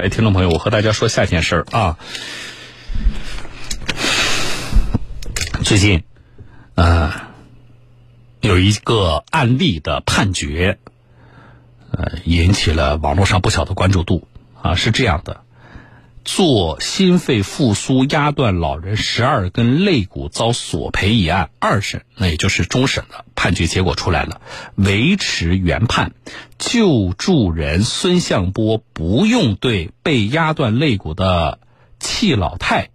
哎，听众朋友，我和大家说下一件事儿啊。最近，呃，有一个案例的判决，呃，引起了网络上不小的关注度啊。是这样的，做心肺复苏压断老人十二根肋骨遭索赔一案二审，那也就是终审的判决结果出来了，维持原判，救助人孙向波不用对被压断肋骨的戚老太。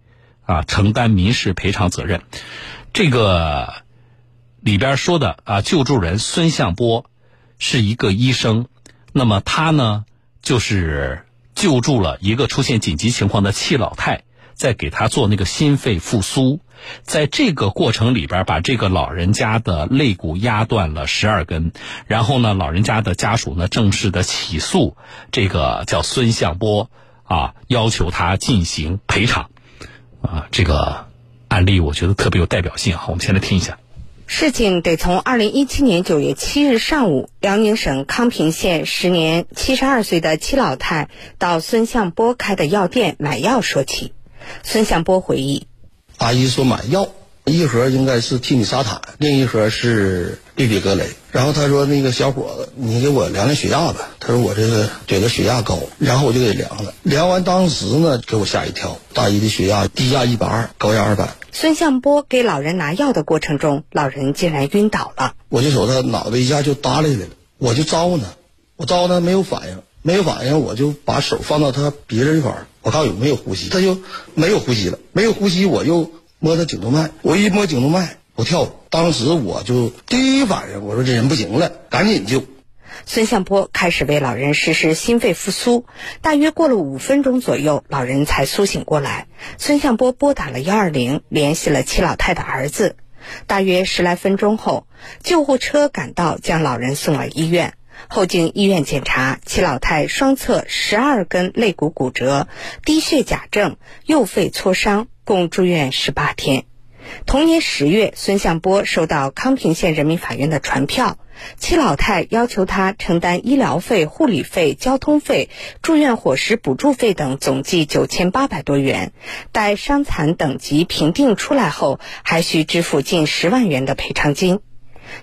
啊，承担民事赔偿责任，这个里边说的啊，救助人孙向波是一个医生，那么他呢，就是救助了一个出现紧急情况的戚老太，在给他做那个心肺复苏，在这个过程里边，把这个老人家的肋骨压断了十二根，然后呢，老人家的家属呢，正式的起诉这个叫孙向波啊，要求他进行赔偿。啊，这个案例我觉得特别有代表性哈，我们先来听一下。事情得从二零一七年九月七日上午，辽宁省康平县时年七十二岁的戚老太到孙向波开的药店买药说起。孙向波回忆：阿姨说买药。一盒应该是替米沙坦，另一盒是氯吡格雷。然后他说：“那个小伙子，你给我量量血压吧。”他说：“我这个觉得血压高。”然后我就给量了。量完当时呢，给我吓一跳，大姨的血压低压一百二，高压二百。孙向波给老人拿药的过程中，老人竟然晕倒了。我就瞅他脑袋一下就耷拉下来了，我就招呼他，我招呼他没有反应，没有反应，我就把手放到他鼻子这块儿，我看有没有呼吸，他就没有呼吸了，没有呼吸，我又。摸他颈动脉，我一摸颈动脉，我跳。当时我就第一反应，我说这人不行了，赶紧救。孙向波开始为老人实施心肺复苏，大约过了五分钟左右，老人才苏醒过来。孙向波拨打了幺二零，联系了戚老太的儿子。大约十来分钟后，救护车赶到，将老人送往医院。后经医院检查，戚老太双侧十二根肋骨骨折，低血钾症，右肺挫伤。共住院十八天。同年十月，孙向波收到康平县人民法院的传票，戚老太要求他承担医疗费、护理费、交通费、住院伙食补助费等总计九千八百多元。待伤残等级评定出来后，还需支付近十万元的赔偿金。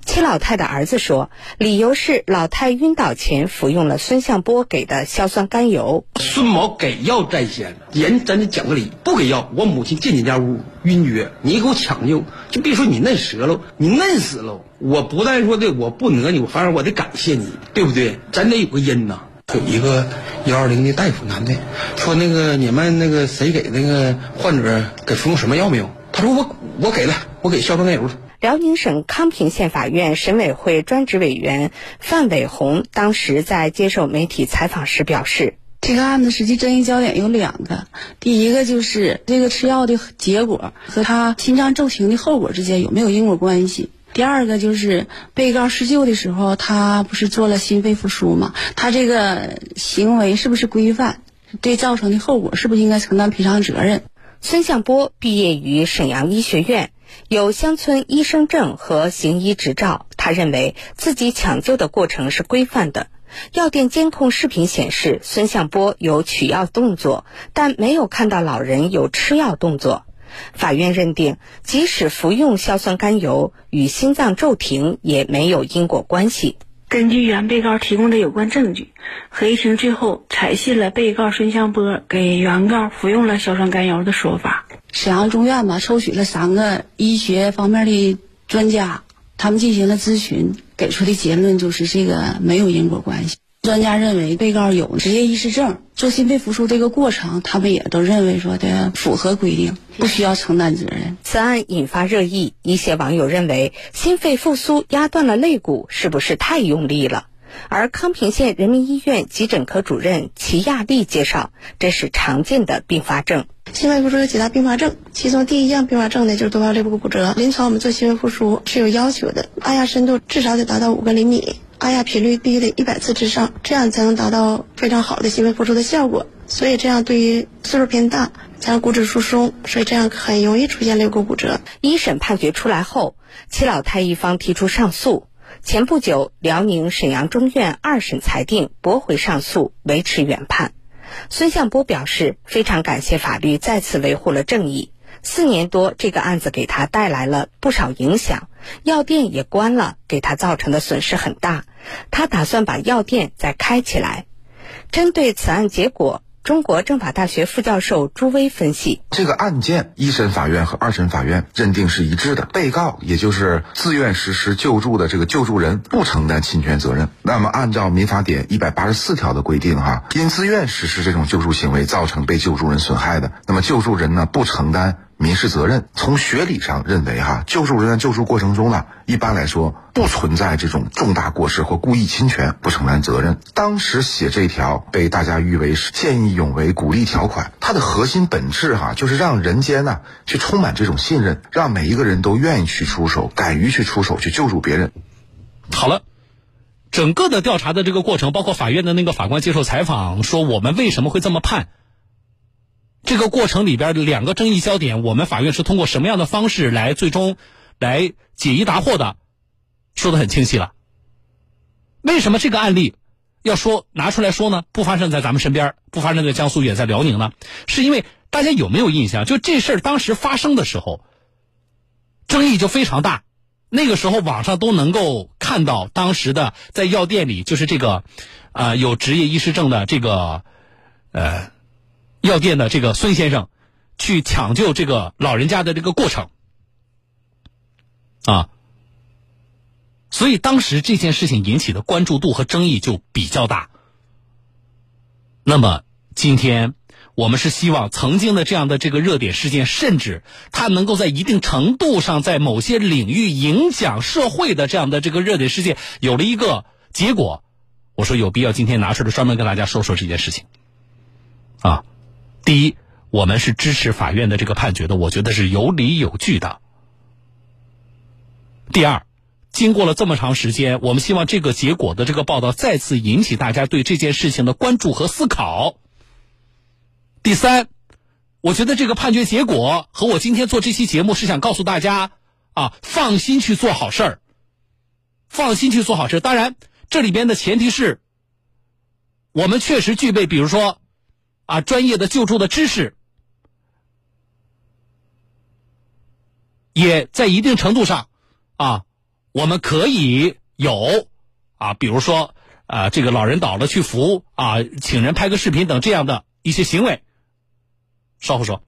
戚老太的儿子说，理由是老太晕倒前服用了孙向波给的硝酸甘油。孙某给药在先，人咱得讲个理，不给药，我母亲进你家屋晕厥，你给我抢救，就别说你嫩折了，你嫩死了。我不但说的我不讹你，我反而我得感谢你，对不对？咱得有个因呐。有一个幺二零的大夫男的说，那个你们那个谁给那个患者给服用什么药没有？他说我我给了，我给硝酸甘油了。辽宁省康平县法院审委会专职委员范伟红当时在接受媒体采访时表示：“这个案子实际争议焦点有两个，第一个就是这个吃药的结果和他心脏骤停的后果之间有没有因果关系；第二个就是被告施救的时候，他不是做了心肺复苏吗？他这个行为是不是规范？对造成的后果是不是应该承担赔偿责任？”孙向波毕业于沈阳医学院。有乡村医生证和行医执照，他认为自己抢救的过程是规范的。药店监控视频显示，孙向波有取药动作，但没有看到老人有吃药动作。法院认定，即使服用硝酸甘油，与心脏骤停也没有因果关系。根据原被告提供的有关证据，合议庭最后采信了被告孙向波给原告服用了硝酸甘油的说法。沈阳中院吧，抽取了三个医学方面的专家，他们进行了咨询，给出的结论就是这个没有因果关系。专家认为被告有职业医师证，做心肺复苏这个过程，他们也都认为说的符合规定，不需要承担责任。此案引发热议，一些网友认为心肺复苏压断了肋骨，是不是太用力了？而康平县人民医院急诊科主任齐亚丽介绍，这是常见的并发症。心肺复苏有几大并发症，其中第一样并发症呢就是多发肋骨骨折。临床我们做心肺复苏是有要求的，按压深度至少得达到五个厘米。按压频率必须得一百次之上，这样才能达到非常好的心肺复苏的效果。所以这样对于岁数偏大加上骨质疏松，所以这样很容易出现肋骨骨折。一审判决出来后，戚老太一方提出上诉。前不久，辽宁沈阳中院二审裁定驳回上诉，维持原判。孙向波表示，非常感谢法律再次维护了正义。四年多，这个案子给他带来了不少影响，药店也关了，给他造成的损失很大。他打算把药店再开起来。针对此案结果。中国政法大学副教授朱威分析：这个案件，一审法院和二审法院认定是一致的，被告也就是自愿实施救助的这个救助人不承担侵权责任。那么，按照民法典一百八十四条的规定，哈，因自愿实施这种救助行为造成被救助人损害的，那么救助人呢不承担。民事责任从学理上认为，哈，救助人员救助过程中呢，一般来说不存在这种重大过失或故意侵权，不承担责任。当时写这条被大家誉为是见义勇为鼓励条款，它的核心本质哈，就是让人间呢去充满这种信任，让每一个人都愿意去出手，敢于去出手去救助别人。好了，整个的调查的这个过程，包括法院的那个法官接受采访说，我们为什么会这么判？这个过程里边的两个争议焦点，我们法院是通过什么样的方式来最终来解疑答惑的？说的很清晰了。为什么这个案例要说拿出来说呢？不发生在咱们身边，不发生在江苏，也在辽宁呢？是因为大家有没有印象？就这事儿当时发生的时候，争议就非常大。那个时候网上都能够看到当时的在药店里，就是这个啊有执业医师证的这个呃。药店的这个孙先生，去抢救这个老人家的这个过程，啊，所以当时这件事情引起的关注度和争议就比较大。那么今天我们是希望曾经的这样的这个热点事件，甚至它能够在一定程度上在某些领域影响社会的这样的这个热点事件，有了一个结果。我说有必要今天拿出来专门跟大家说说这件事情，啊。第一，我们是支持法院的这个判决的，我觉得是有理有据的。第二，经过了这么长时间，我们希望这个结果的这个报道再次引起大家对这件事情的关注和思考。第三，我觉得这个判决结果和我今天做这期节目是想告诉大家啊，放心去做好事儿，放心去做好事。当然，这里边的前提是我们确实具备，比如说。啊，专业的救助的知识，也在一定程度上，啊，我们可以有啊，比如说啊，这个老人倒了去扶啊，请人拍个视频等这样的一些行为。稍后说。